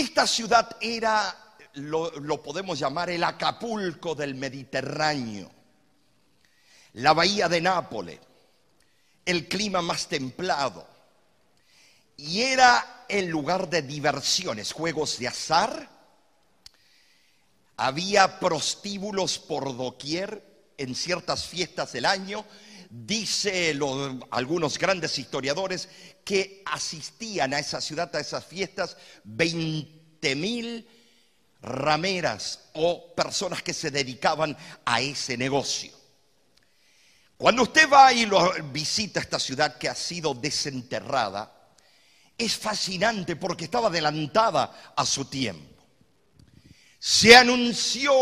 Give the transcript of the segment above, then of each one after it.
Esta ciudad era, lo, podemos llamar el Acapulco del Mediterráneo, la bahía de Nápoles, el clima más templado. Y era el lugar de diversiones, juegos de azar. Había prostíbulos por doquier en ciertas fiestas del año. Dice algunos grandes historiadores que asistían a esa ciudad, a esas fiestas, 20 mil rameras o personas que se dedicaban a ese negocio. Cuando usted va y lo visita esta ciudad que ha sido desenterrada, es fascinante porque estaba adelantada a su tiempo. Se anunció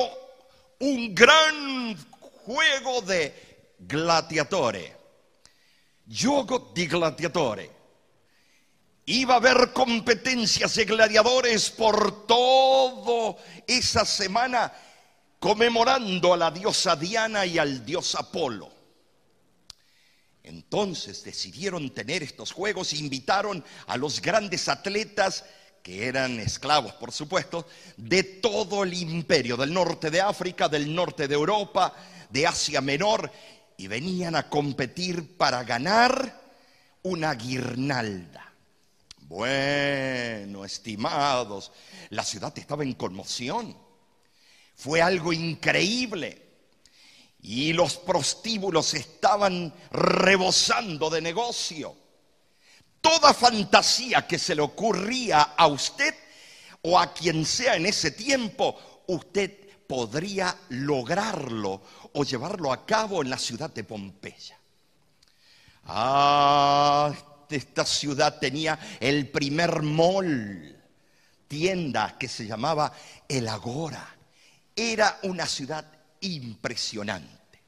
un gran juego de gladiatore, gioco di gladiatore. Iba a haber competencias de gladiadores por toda esa semana conmemorando a la diosa Diana y al dios Apolo. Entonces decidieron tener estos juegos e invitaron a los grandes atletas, que eran esclavos por supuesto, de todo el imperio, del norte de África, del norte de Europa, de Asia Menor, y venían a competir para ganar una guirnalda. Bueno, estimados, la ciudad estaba en conmoción. Fue algo increíble. Y los prostíbulos estaban rebosando de negocio. Toda fantasía que se le ocurría a usted o a quien sea en ese tiempo, usted podría lograrlo o llevarlo a cabo en la ciudad de Pompeya. Ah, esta ciudad tenía el primer mall, tienda que se llamaba El Agora. Era una ciudad impresionante,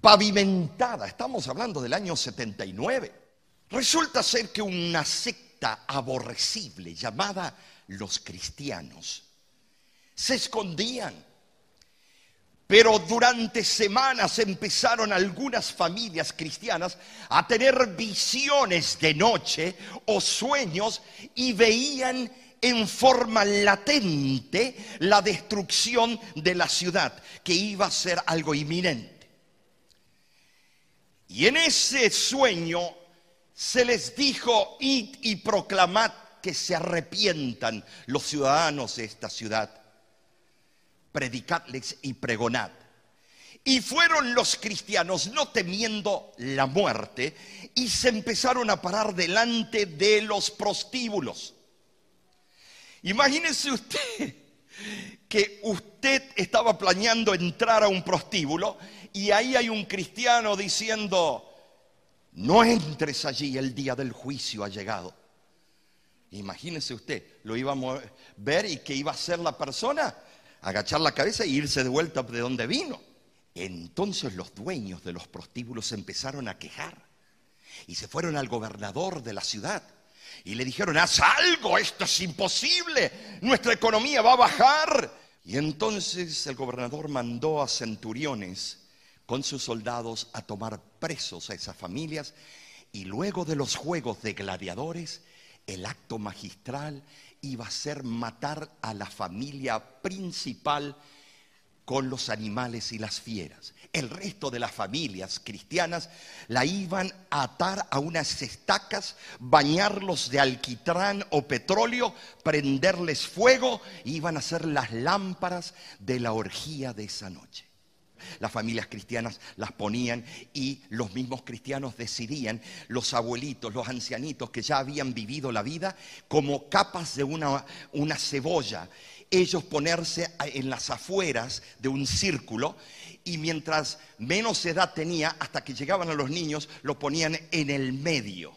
pavimentada, estamos hablando del año 79. Resulta ser que una secta aborrecible llamada los cristianos se escondían. Pero durante semanas empezaron algunas familias cristianas a tener visiones de noche o sueños y veían en forma latente la destrucción de la ciudad, que iba a ser algo inminente. Y en ese sueño se les dijo, id y proclamad que se arrepientan los ciudadanos de esta ciudad. Predicadles y pregonad. Y fueron los cristianos, no temiendo la muerte, y se empezaron a parar delante de los prostíbulos. Imagínese usted que usted estaba planeando entrar a un prostíbulo y ahí hay un cristiano diciendo, no entres allí, el día del juicio ha llegado. Imagínese usted, lo iba a ver y que iba a hacer la persona, agachar la cabeza e irse de vuelta de donde vino. Entonces los dueños de los prostíbulos empezaron a quejar y se fueron al gobernador de la ciudad y le dijeron, haz algo, esto es imposible, nuestra economía va a bajar. Y entonces el gobernador mandó a centuriones con sus soldados a tomar presos a esas familias y luego de los juegos de gladiadores, el acto magistral iba a ser matar a la familia principal con los animales y las fieras. El resto de las familias cristianas la iban a atar a unas estacas, bañarlos de alquitrán o petróleo, prenderles fuego iban a ser las lámparas de la orgía de esa noche. Las familias cristianas las ponían y los mismos cristianos decidían, los abuelitos, los ancianitos que ya habían vivido la vida, como capas de una, una cebolla, ellos ponerse en las afueras de un círculo y mientras menos edad tenía, hasta que llegaban a los niños, lo ponían en el medio,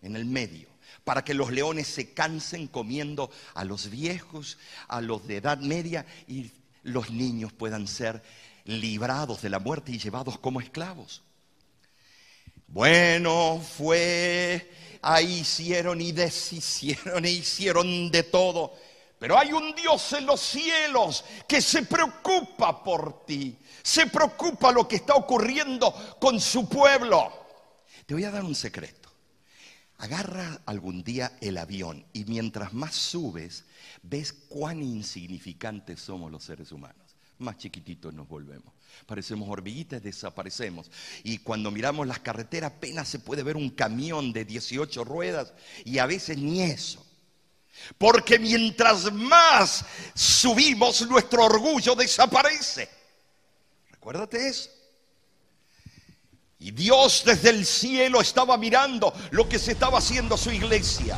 en el medio, para que los leones se cansen comiendo a los viejos, a los de edad media y los niños puedan ser librados de la muerte y llevados como esclavos. Bueno, fue, ahí hicieron y deshicieron e hicieron de todo. Pero hay un Dios en los cielos que se preocupa por ti, se preocupa lo que está ocurriendo con su pueblo. Te voy a dar un secreto. Agarra algún día el avión y mientras más subes, ves cuán insignificantes somos los seres humanos. Más chiquititos nos volvemos. Parecemos hormiguitas, desaparecemos. Y cuando miramos las carreteras apenas se puede ver un camión de 18 ruedas y a veces ni eso. Porque mientras más subimos, nuestro orgullo desaparece. Recuérdate eso. Y Dios desde el cielo estaba mirando lo que se estaba haciendo su iglesia.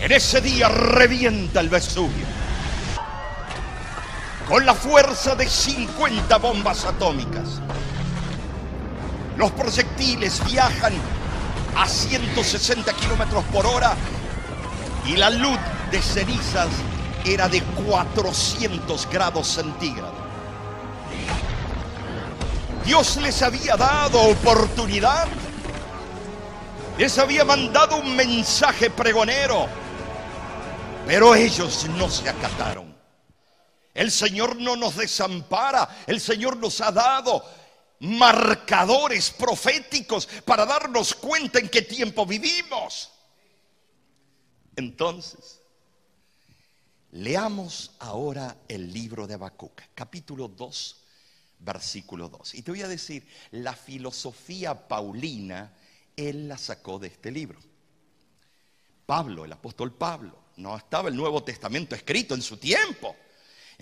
En ese día revienta el Vesubio. Con la fuerza de 50 bombas atómicas. Los proyectiles viajan a 160 kilómetros por hora y la luz de cenizas era de 400 grados centígrados. Dios les había dado oportunidad. Les había mandado un mensaje pregonero. Pero ellos no se acataron. El Señor no nos desampara. El Señor nos ha dado marcadores proféticos para darnos cuenta en qué tiempo vivimos. Entonces, leamos ahora el libro de Habacuc, capítulo 2 versículo 2. Y te voy a decir, la filosofía paulina, él la sacó de este libro. Pablo, el apóstol Pablo, no estaba el Nuevo Testamento escrito en su tiempo.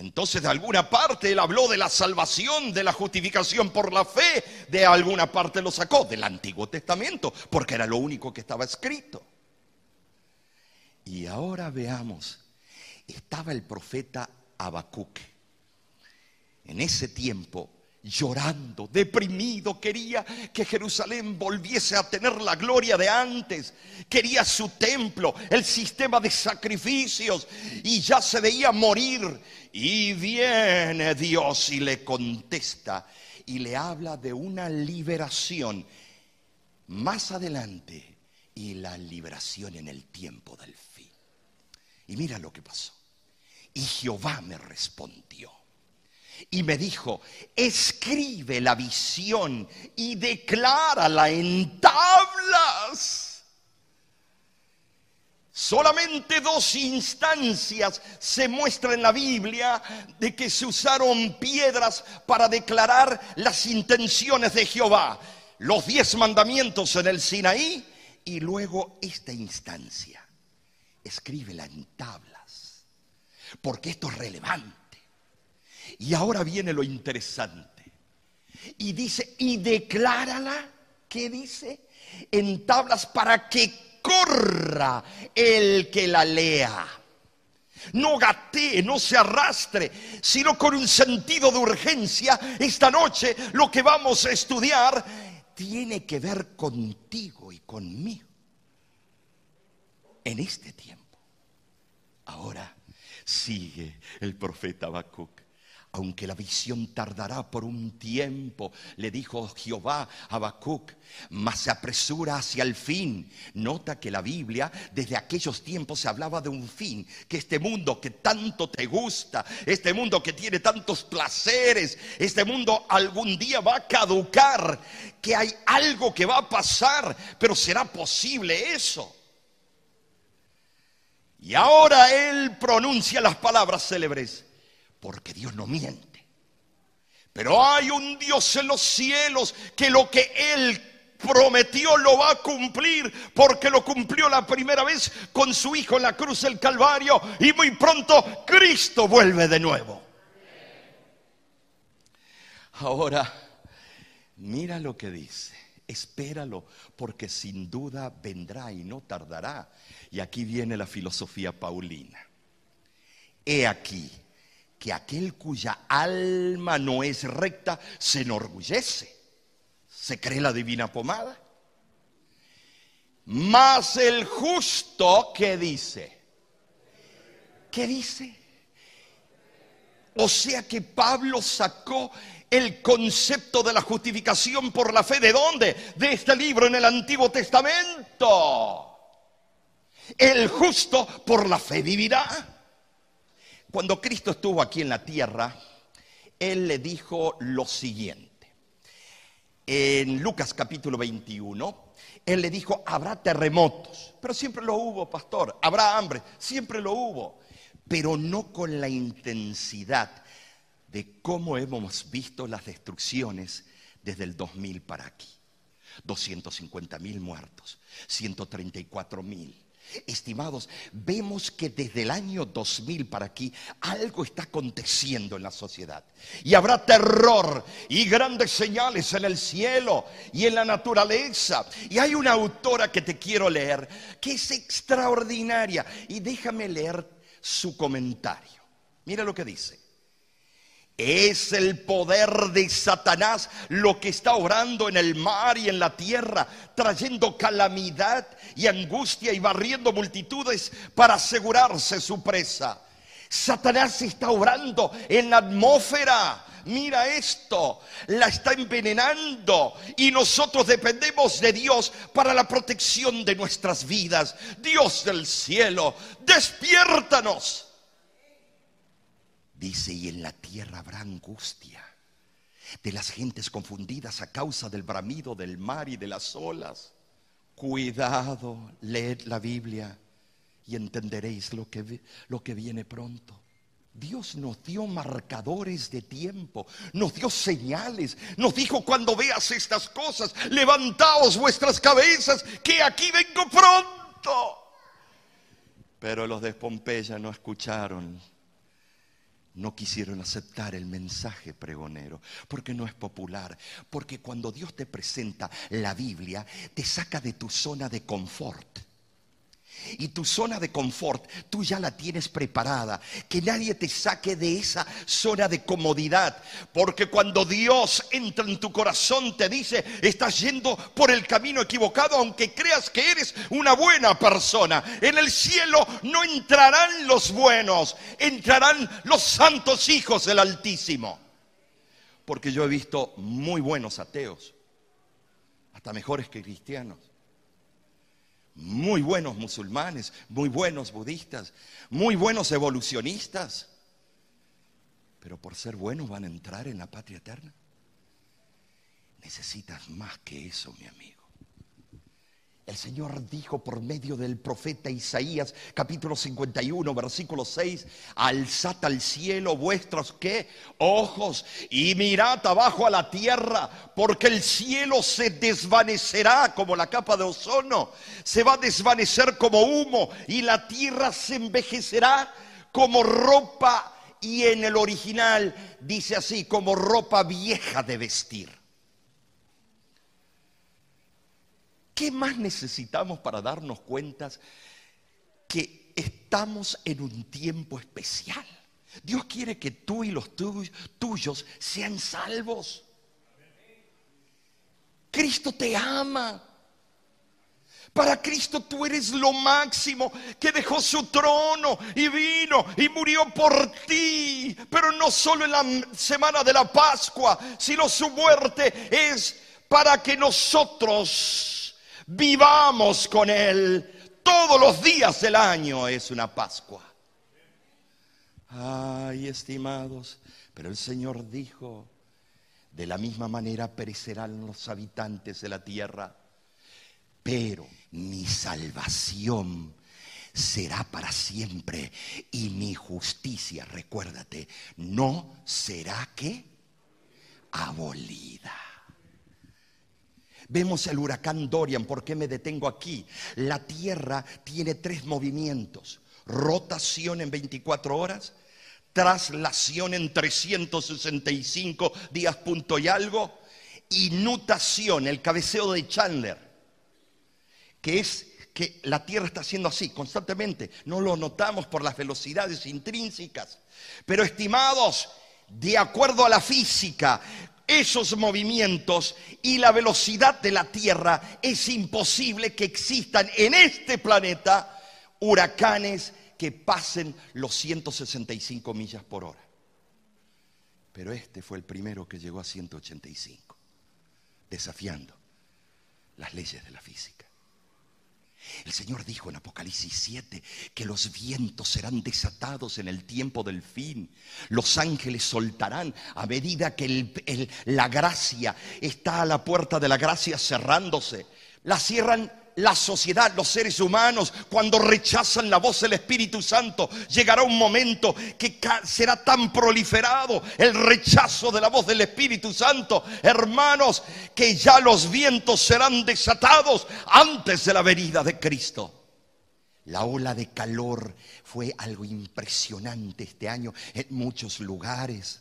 Entonces de alguna parte él habló de la salvación, de la justificación por la fe, de alguna parte lo sacó del Antiguo Testamento, porque era lo único que estaba escrito. Y ahora veamos, estaba el profeta Habacuc en ese tiempo llorando, deprimido, quería que Jerusalén volviese a tener la gloria de antes, quería su templo, el sistema de sacrificios y ya se veía morir. Y viene Dios y le contesta y le habla de una liberación más adelante y la liberación en el tiempo del fin. Y mira lo que pasó. Y Jehová me respondió y me dijo, escribe la visión y declárala en tablas. Solamente dos instancias se muestran en la Biblia de que se usaron piedras para declarar las intenciones de Jehová. Los diez mandamientos en el Sinaí y luego esta instancia. Escríbela en tablas, porque esto es relevante. Y ahora viene lo interesante. Y dice, y declárala, ¿qué dice? En tablas para que corra el que la lea. No gatee, no se arrastre, sino con un sentido de urgencia. Esta noche lo que vamos a estudiar tiene que ver contigo y conmigo. En este tiempo. Ahora sigue el profeta Habacuc aunque la visión tardará por un tiempo, le dijo Jehová a Habacuc, mas se apresura hacia el fin. Nota que la Biblia desde aquellos tiempos se hablaba de un fin, que este mundo que tanto te gusta, este mundo que tiene tantos placeres, este mundo algún día va a caducar, que hay algo que va a pasar, pero será posible eso. Y ahora él pronuncia las palabras célebres porque Dios no miente. Pero hay un Dios en los cielos que lo que Él prometió lo va a cumplir porque lo cumplió la primera vez con su Hijo en la cruz del Calvario y muy pronto Cristo vuelve de nuevo. Ahora, mira lo que dice, espéralo porque sin duda vendrá y no tardará. Y aquí viene la filosofía paulina. He aquí, que aquel cuya alma no es recta se enorgullece, se cree la divina pomada. Mas el justo, ¿qué dice? ¿Qué dice? O sea que Pablo sacó el concepto de la justificación por la fe. ¿De dónde? De este libro en el Antiguo Testamento. El justo por la fe vivirá. Cuando Cristo estuvo aquí en la tierra, Él le dijo lo siguiente. en Lucas capítulo 21, él le dijo, habrá terremotos, pero siempre lo hubo, pastor, habrá hambre, siempre lo hubo, pero no con la intensidad de cómo hemos visto las destrucciones desde el 2000 para aquí. 250 mil muertos, 134 mil. Estimados, vemos que desde el año 2000 para aquí algo está aconteciendo en la sociedad. Y habrá terror y grandes señales en el cielo y en la naturaleza. Y hay una autora que te quiero leer que es extraordinaria. Y déjame leer su comentario. Mira lo que dice. Es el poder de Satanás lo que está orando en el mar y en la tierra, trayendo calamidad y angustia y barriendo multitudes para asegurarse su presa. Satanás está orando en la atmósfera. Mira esto, la está envenenando y nosotros dependemos de Dios para la protección de nuestras vidas. Dios del cielo, despiértanos Dice, y en la tierra habrá angustia de las gentes confundidas a causa del bramido del mar y de las olas. Cuidado, leed la Biblia y entenderéis lo que, lo que viene pronto. Dios nos dio marcadores de tiempo, nos dio señales, nos dijo cuando veas estas cosas, levantaos vuestras cabezas, que aquí vengo pronto. Pero los de Pompeya no escucharon no quisieron aceptar el mensaje pregonero, porque no es popular, porque cuando Dios te presenta la Biblia, te saca de tu zona de confort y tu zona de confort, tú ya la tienes preparada. Que nadie te saque de esa zona de comodidad. Porque cuando Dios entra en tu corazón, te dice, estás yendo por el camino equivocado, aunque creas que eres una buena persona. En el cielo no entrarán los buenos, entrarán los santos hijos del Altísimo. Porque yo he visto muy buenos ateos, hasta mejores que cristianos muy buenos musulmanes, muy buenos budistas, muy buenos evolucionistas, pero por ser buenos van a entrar en la patria eterna. Necesitas más que eso, mi amigo. El Señor dijo por medio del profeta Isaías, capítulo 51, versículo 6, alzad al cielo vuestros ¿qué? ojos y mirad abajo a la tierra, porque el cielo se desvanecerá como la capa de ozono, se va a desvanecer como humo y la tierra se envejecerá como ropa y en el original dice así, como ropa vieja de vestir. ¿Qué más necesitamos para darnos cuenta que estamos en un tiempo especial? Dios quiere que tú y los tuyos, sean salvos. Cristo te ama. Para Cristo tú eres lo máximo, que dejó su trono y vino y murió por ti. Pero no solo en la semana de la Pascua, sino su muerte es para que nosotros vivamos con Él. Todos los días del año es una Pascua. Ay, estimados, pero el Señor dijo, de la misma manera perecerán los habitantes de la tierra, pero mi salvación será para siempre y mi justicia, recuérdate, no será que abolida. Vemos el huracán Dorian, ¿por qué me detengo aquí? La Tierra tiene tres movimientos. Rotación en 24 horas, traslación en 365 días punto y algo, y nutación, el cabeceo de Chandler, que es que la Tierra está haciendo así constantemente. No lo notamos por las velocidades intrínsecas. Pero estimados, de acuerdo a la física, esos movimientos y la velocidad de la Tierra, es imposible que existan en este planeta huracanes que pasen los 165 millas por hora. Pero este fue el primero que llegó a 185, desafiando las leyes de la física. El Señor dijo en Apocalipsis 7 que los vientos serán desatados en el tiempo del fin. Los ángeles soltarán a medida que la gracia está a la puerta de la gracia cerrándose. La cierran la sociedad, los seres humanos, cuando rechazan la voz del Espíritu Santo, llegará un momento que será tan proliferado el rechazo de la voz del Espíritu Santo, hermanos, que ya los vientos serán desatados antes de la venida de Cristo. La ola de calor fue algo impresionante este año en muchos lugares.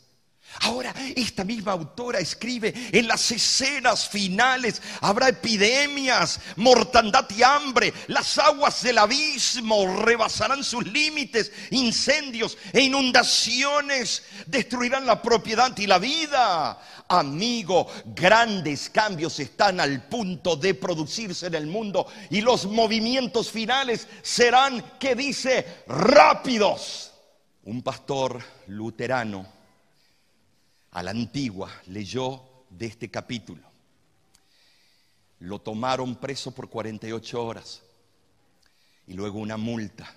Ahora, esta misma autora escribe, en las escenas finales habrá epidemias, mortandad y hambre, las aguas del abismo rebasarán sus límites, incendios e inundaciones destruirán la propiedad y la vida. Amigo, grandes cambios están al punto de producirse en el mundo y los movimientos finales serán, que dice, rápidos. Un pastor luterano a la antigua leyó de este capítulo. Lo tomaron preso por 48 horas y luego una multa.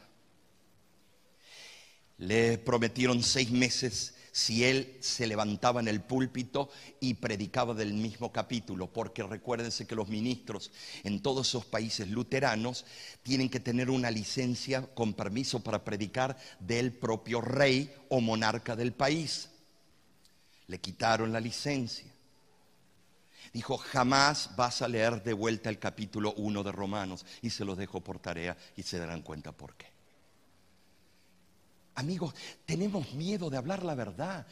Le prometieron seis meses si él se levantaba en el púlpito y predicaba del mismo capítulo, porque recuérdense que los ministros en todos esos países luteranos tienen que tener una licencia con permiso para predicar del propio rey o monarca del país le quitaron la licencia. Dijo, jamás vas a leer de vuelta el capítulo 1 de Romanos y se los dejo por tarea y se darán cuenta por qué. Amigos, tenemos miedo de hablar la verdad.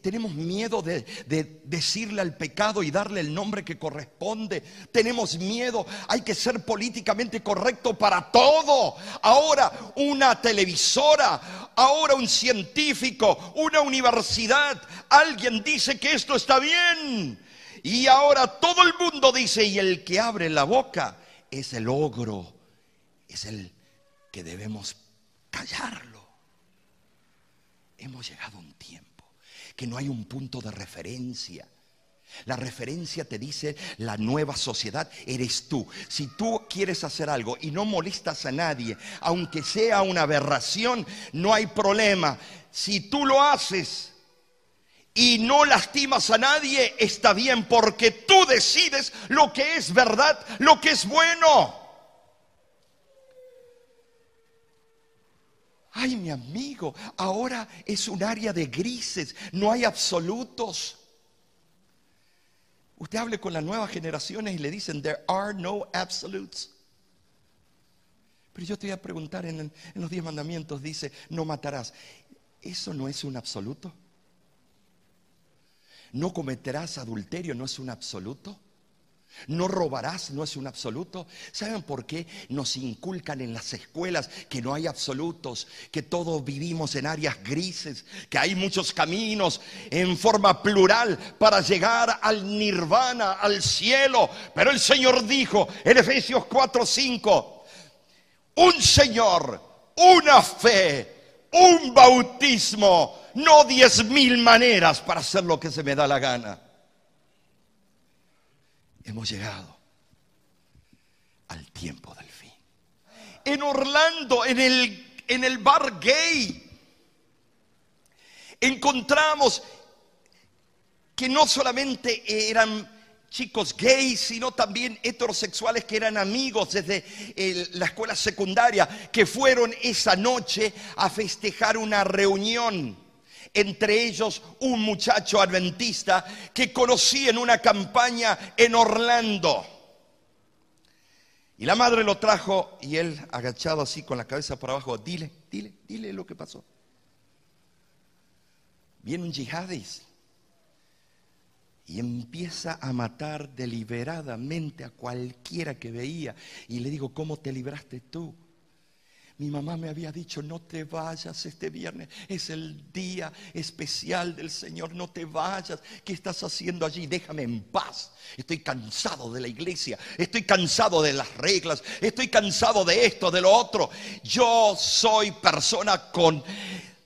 tenemos miedo de, de, decirle al pecado y darle el nombre que corresponde. Tenemos miedo. Hay que ser políticamente correcto para todo. Ahora una televisora, ahora un científico, una universidad. Alguien dice que esto está bien. Y ahora todo el mundo dice, y el que abre la boca es el ogro. Es el que debemos callarlo. Hemos llegado a un tiempo que no hay un punto de referencia. La referencia te dice la nueva sociedad eres tú. Si tú quieres hacer algo y no molestas a nadie, aunque sea una aberración, no hay problema. Si tú lo haces y no lastimas a nadie, está bien porque tú decides lo que es verdad, lo que es bueno. Ay, mi amigo, ahora es un área de grises, no hay absolutos. Usted hable con las nuevas generaciones y le dicen, there are no absolutes. Pero yo te voy a preguntar, en, en los diez mandamientos dice, no matarás. ¿Eso no es un absoluto? ¿No cometerás adulterio? ¿No es un absoluto? No robarás, no es un absoluto. ¿Saben por qué nos inculcan en las escuelas que no hay absolutos, que todos vivimos en áreas grises, que hay muchos caminos en forma plural para llegar al nirvana, al cielo? Pero el Señor dijo en Efesios 4:5, un Señor, una fe, un bautismo, no diez mil maneras para hacer lo que se me da la gana hemos llegado al tiempo del fin. En Orlando, en el, en el bar gay, encontramos que no solamente eran chicos gays, sino también heterosexuales que eran amigos desde la escuela secundaria, que fueron esa noche a festejar una reunión entre ellos un muchacho adventista que conocí en una campaña en Orlando. Y la madre lo trajo y él agachado así con la cabeza por abajo, dile, dile, dile lo que pasó. Viene un yihadis y empieza a matar deliberadamente a cualquiera que veía. Y le digo, ¿cómo te libraste tú? Mi mamá me había dicho, no te vayas este viernes, es el día especial del Señor, no te vayas. ¿Qué estás haciendo allí? Déjame en paz. Estoy cansado de la iglesia, estoy cansado de las reglas, estoy cansado de esto, de lo otro. Yo soy persona con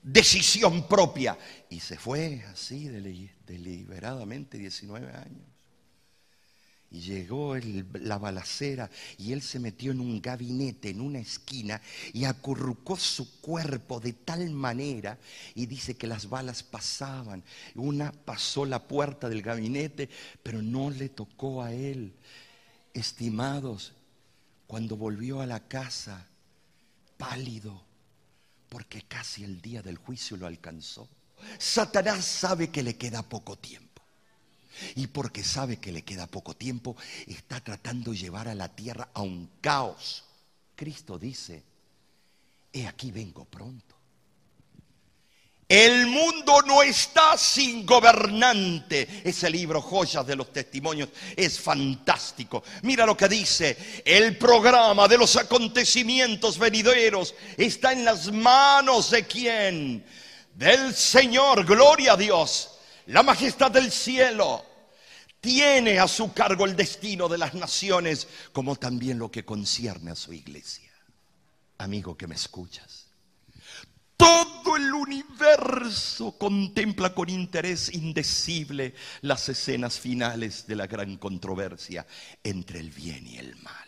decisión propia. Y se fue así deliberadamente 19 años. Y llegó la balacera y él se metió en un gabinete, en una esquina, y acurrucó su cuerpo de tal manera, y dice que las balas pasaban. Una pasó la puerta del gabinete, pero no le tocó a él. Estimados, cuando volvió a la casa, pálido, porque casi el día del juicio lo alcanzó. Satanás sabe que le queda poco tiempo. Y porque sabe que le queda poco tiempo, está tratando de llevar a la tierra a un caos. Cristo dice, he aquí vengo pronto. El mundo no está sin gobernante. Ese libro, Joyas de los Testimonios, es fantástico. Mira lo que dice. El programa de los acontecimientos venideros está en las manos de quién? Del Señor. Gloria a Dios. La majestad del cielo tiene a su cargo el destino de las naciones, como también lo que concierne a su iglesia. Amigo que me escuchas, todo el universo contempla con interés indecible las escenas finales de la gran controversia entre el bien y el mal.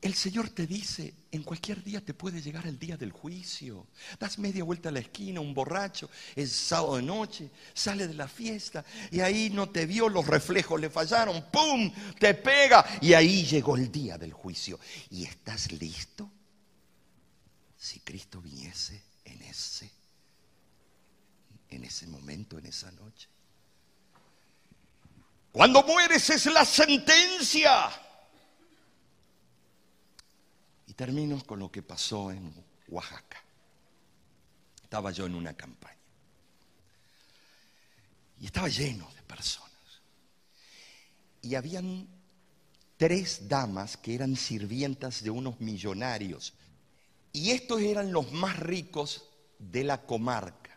El Señor te dice, en cualquier día te puede llegar el día del juicio. Das media vuelta a la esquina, un borracho, es sábado de noche, sale de la fiesta y ahí no te vio, los reflejos le fallaron, ¡pum! Te pega y ahí llegó el día del juicio. ¿Y estás listo? Si Cristo viniese en ese, en ese momento, en esa noche. Cuando mueres es la sentencia. Termino con lo que pasó en Oaxaca. Estaba yo en una campaña. Y estaba lleno de personas. Y habían tres damas que eran sirvientas de unos millonarios. Y estos eran los más ricos de la comarca.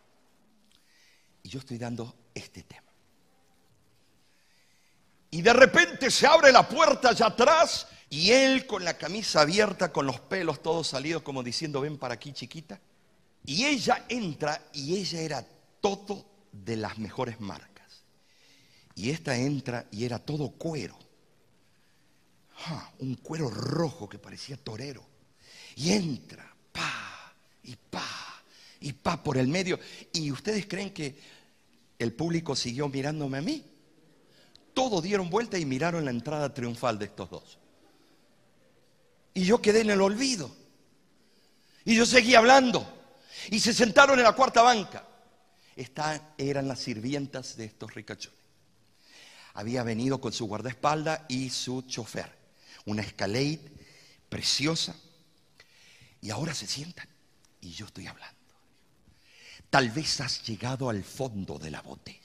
Y yo estoy dando este tema. Y de repente se abre la puerta allá atrás y él con la camisa abierta, con los pelos todos salidos, como diciendo, ven para aquí chiquita. Y ella entra y ella era todo de las mejores marcas. Y esta entra y era todo cuero. Ah, un cuero rojo que parecía torero. Y entra, pa, y pa, y pa por el medio. ¿Y ustedes creen que el público siguió mirándome a mí? Todos dieron vuelta y miraron la entrada triunfal de estos dos. Y yo quedé en el olvido. Y yo seguí hablando. Y se sentaron en la cuarta banca. Estas eran las sirvientas de estos ricachones. Había venido con su guardaespaldas y su chofer. Una escalade preciosa. Y ahora se sientan. Y yo estoy hablando. Tal vez has llegado al fondo de la botella.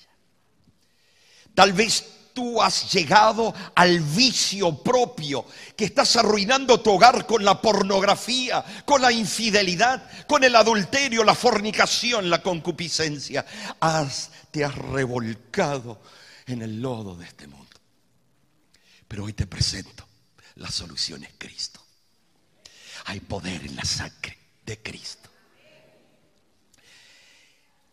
Tal vez tú has llegado al vicio propio, que estás arruinando tu hogar con la pornografía, con la infidelidad, con el adulterio, la fornicación, la concupiscencia. Has, te has revolcado en el lodo de este mundo. Pero hoy te presento, la solución es Cristo. Hay poder en la sangre de Cristo.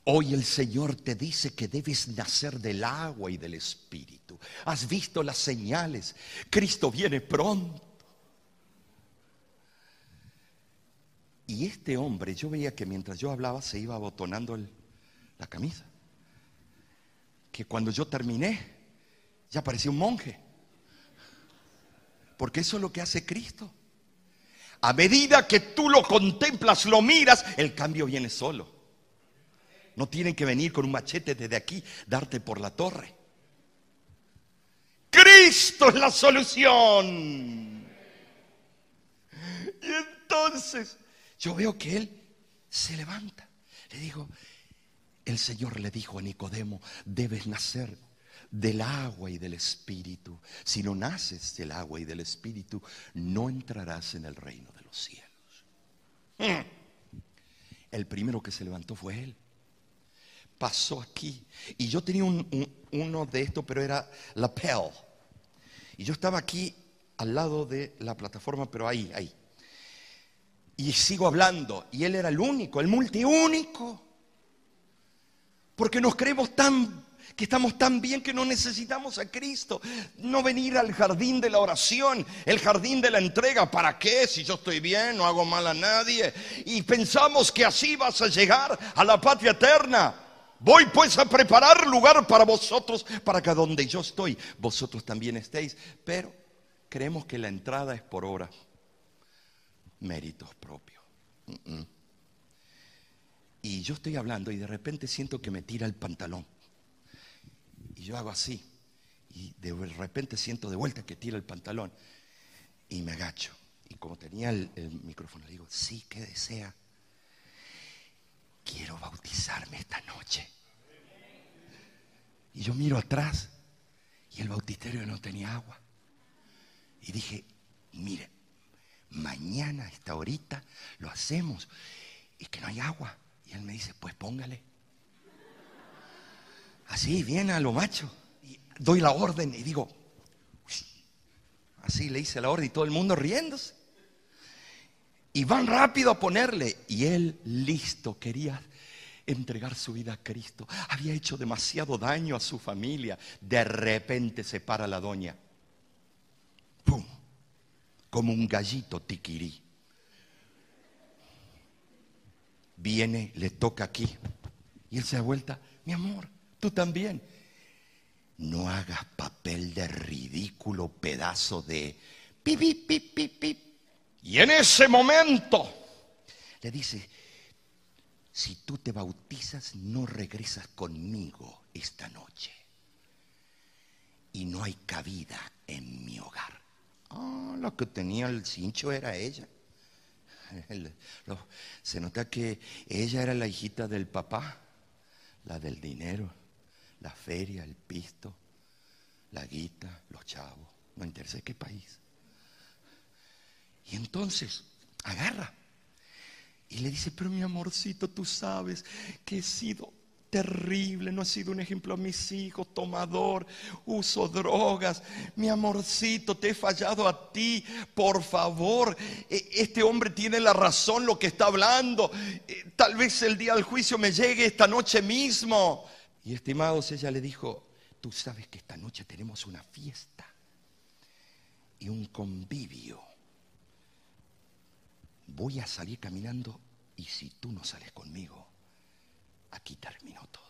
Hoy el Señor te dice que debes nacer del agua y del Espíritu. Has visto las señales. Cristo viene pronto. Y este hombre, yo veía que mientras yo hablaba se iba abotonando la camisa. Que cuando yo terminé, ya parecía un monje. Porque eso es lo que hace Cristo. A medida que tú lo contemplas, lo miras, el cambio viene solo. No tienen que venir con un machete desde aquí, darte por la torre. Cristo es la solución. Y entonces yo veo que él se levanta. Le digo, el Señor le dijo a Nicodemo, debes nacer del agua y del espíritu. Si no naces del agua y del espíritu, no entrarás en el reino de los cielos. Hmm. El primero que se levantó fue él pasó aquí. Y yo tenía uno de estos, pero era la lapel. Y yo estaba aquí al lado de la plataforma, pero ahí, ahí. Y sigo hablando. Y él era el único, el multiúnico. Porque nos creemos tan que estamos tan bien que no necesitamos a Cristo. No venir al jardín de la oración, el jardín de la entrega. ¿Para qué? Si yo estoy bien, no hago mal a nadie. Y pensamos que así vas a llegar a la patria eterna. Voy pues a preparar lugar para vosotros, para que donde yo estoy, vosotros también estéis. Pero creemos que la entrada es por hora. Méritos propios. Y yo estoy hablando y de repente siento que me tira el pantalón. Y yo hago así. Y de repente siento de vuelta que tira el pantalón. Y me agacho. Y como tenía el, micrófono, le digo, sí, ¿qué desea? Quiero bautizarme esta noche. Y yo miro atrás y el bautisterio no tenía agua. Y dije, mire, mañana esta horita lo hacemos y que no hay agua él me dice, pues póngale. Así, viene a lo macho. Y doy la orden y digo, así le hice la orden y todo el mundo riéndose. Y van rápido a ponerle. Y él listo, quería entregar su vida a Cristo. Había hecho demasiado daño a su familia. De repente se para la doña. ¡Pum! Como un gallito tiquirí. viene, le toca aquí. Y él se da vuelta, mi amor, tú también. No hagas papel de ridículo pedazo de pipi, pipi, pipi. Y en ese momento le dice, si tú te bautizas, no regresas conmigo esta noche. Y no hay cabida en mi hogar. Ah, lo que tenía el cincho era ella. Se nota que ella era la hijita del papá, la del dinero, la feria, el pisto, la guita, los chavos, no interesa qué país. Y entonces agarra y le dice, pero mi amorcito, tú sabes que he sido terrible, no he sido un ejemplo a mis hijos, tomador, uso drogas. Mi amorcito, te he fallado a ti, por favor. E, este hombre tiene la razón lo que está hablando. E, tal vez el día del juicio me llegue esta noche mismo. Y estimados, ella le dijo, tú sabes que esta noche tenemos una fiesta y un convivio. Voy a salir caminando y si tú no sales conmigo, aquí terminó todo.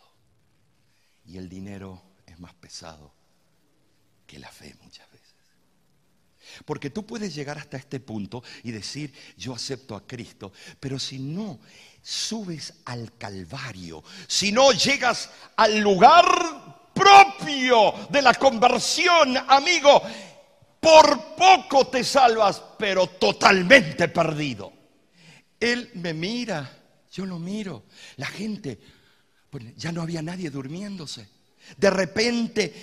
Y el dinero es más pesado que la fe muchas veces. Porque tú puedes llegar hasta este punto y decir, yo acepto a Cristo, pero si no subes al Calvario, si no llegas al lugar propio de la conversión, amigo, por poco te salvas, pero totalmente perdido. Él me mira yo lo miro. La gente, pues ya no había nadie durmiéndose. De repente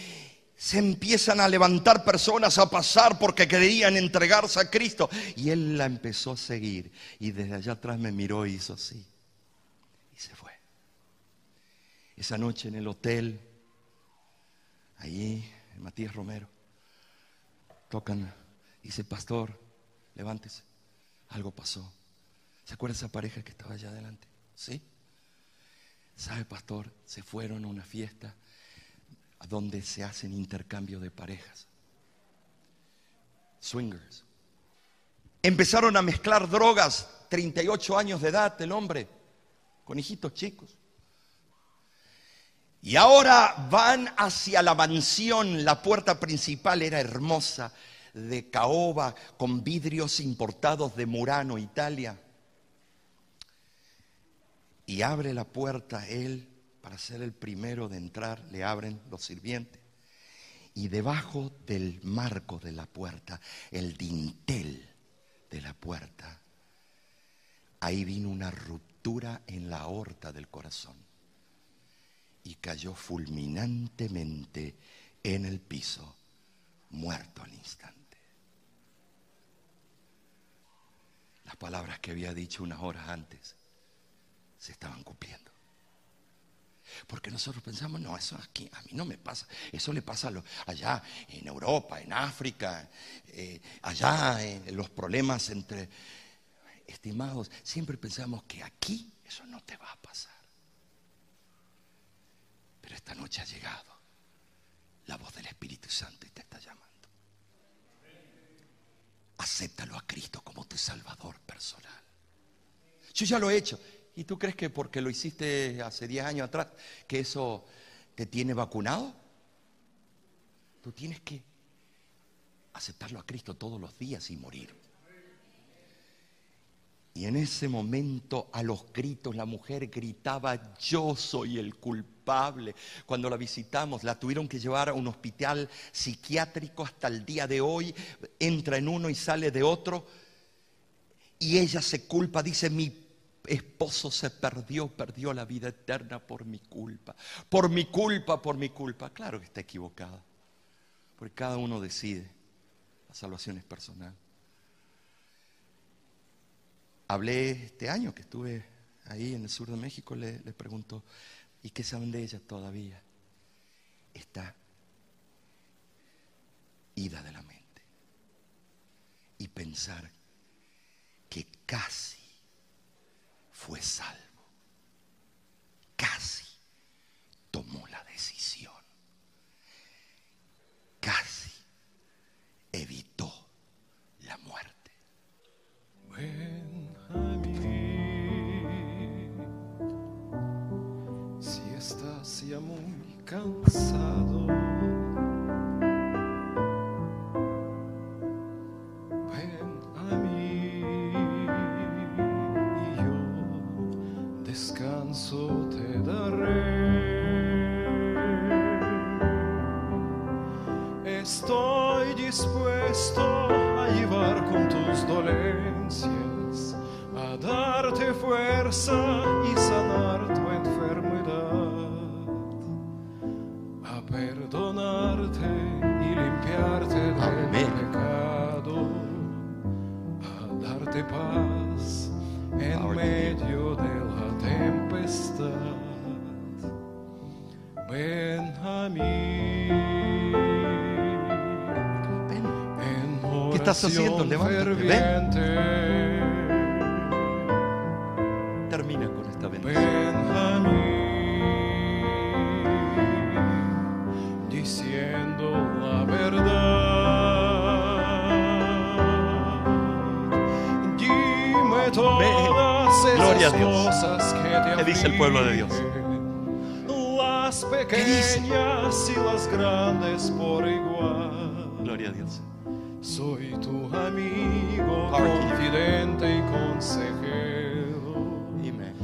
se empiezan a levantar personas a pasar porque querían entregarse a Cristo. Y él la empezó a seguir. Y desde allá atrás me miró y hizo así. Y se fue. Esa noche en el hotel, allí, en Matías Romero, tocan, dice, pastor, levántese. Algo pasó. ¿Se acuerda esa pareja que estaba allá adelante? ¿Sí? ¿Sabe, pastor? Se fueron a una fiesta donde se hacen intercambio de parejas. Swingers. Empezaron a mezclar drogas, 38 años de edad el hombre, con hijitos chicos. Y ahora van hacia la mansión, la puerta principal era hermosa, de caoba, con vidrios importados de Murano, Italia. Y abre la puerta él para ser el primero de entrar, le abren los sirvientes. Y debajo del marco de la puerta, el dintel de la puerta, ahí vino una ruptura en la aorta del corazón y cayó fulminantemente en el piso, muerto al instante. Las palabras que había dicho unas horas antes se estaban cumpliendo. Porque nosotros pensamos, no, eso aquí a mí no me pasa. Eso le pasa allá en Europa, en África, eh, allá en los problemas entre estimados. Siempre pensamos que aquí eso no te va a pasar. Pero esta noche ha llegado la voz del Espíritu Santo y te está llamando. Acéptalo a Cristo como tu Salvador personal. Yo ya lo he hecho. ¿Y tú crees que porque lo hiciste hace 10 años atrás, que eso te tiene vacunado? Tú tienes que aceptarlo a Cristo todos los días y morir. Y en ese momento a los gritos la mujer gritaba, yo soy el culpable. Cuando la visitamos, la tuvieron que llevar a un hospital psiquiátrico hasta el día de hoy, entra en uno y sale de otro. Y ella se culpa, dice, mi esposo se perdió, perdió la vida eterna por mi culpa, por mi culpa, por mi culpa. Claro que está equivocada, porque cada uno decide, la salvación es personal. Hablé este año que estuve ahí en el sur de México, le, pregunto, ¿y qué saben de ella todavía? Está ida de la mente. Y pensar que casi fue salvo, casi tomó la decisión, ya muy cansado. Ven a mí y yo descanso te daré. Estoy dispuesto a llevar con tus dolencias, a darte fuerza perdonarte y limpiarte del pecado, a darte paz en Ahora. medio de la tempestad. Ven a mí. Ven. En ¿Qué estás haciendo? Levántate, ven. A Dios. ¿Qué dice el pueblo de Dios? Las dice? Gloria a Dios. Soy tu amigo, confidente y consejero. Amén.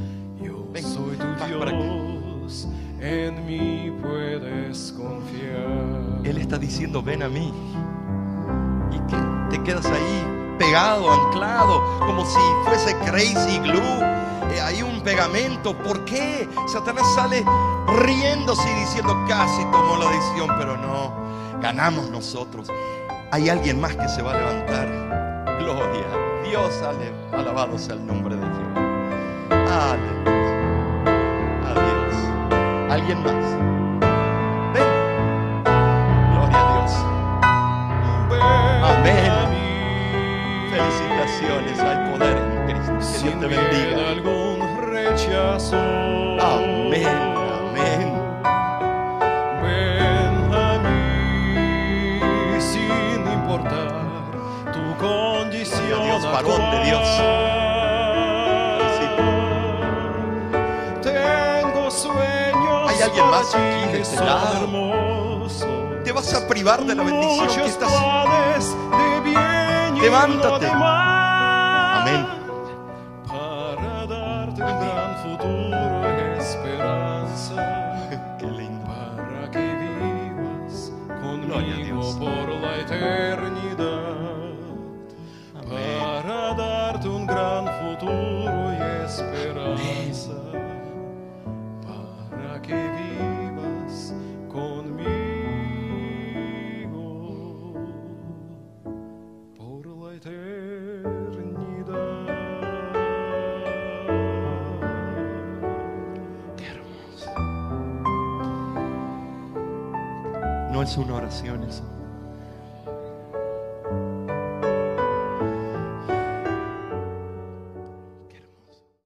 Yo Ven, soy tu. Dios, en mí puedes confiar. Él está diciendo, ven a mí. Y que te quedas ahí pegado, anclado, como si fuese crazy glue. Eh, hay un pegamento. ¿Por qué? Satanás sale riéndose y diciendo, casi tomó la decisión, pero no. Ganamos nosotros. Hay alguien más que se va a levantar. Gloria. Dios, ale- alabado sea el nombre de Dios. Aleluya. Adiós. Alguien más. Felicitaciones al poder en Cristo. Que Dios te bendiga. algún rechazo. Amén, amén. Ven a mí sin importar tu condición. Dios, varón de Dios. Tengo sueños ¿Hay alguien más aquí de este lado? Te vas a privar de la bendición que estás. Levántate.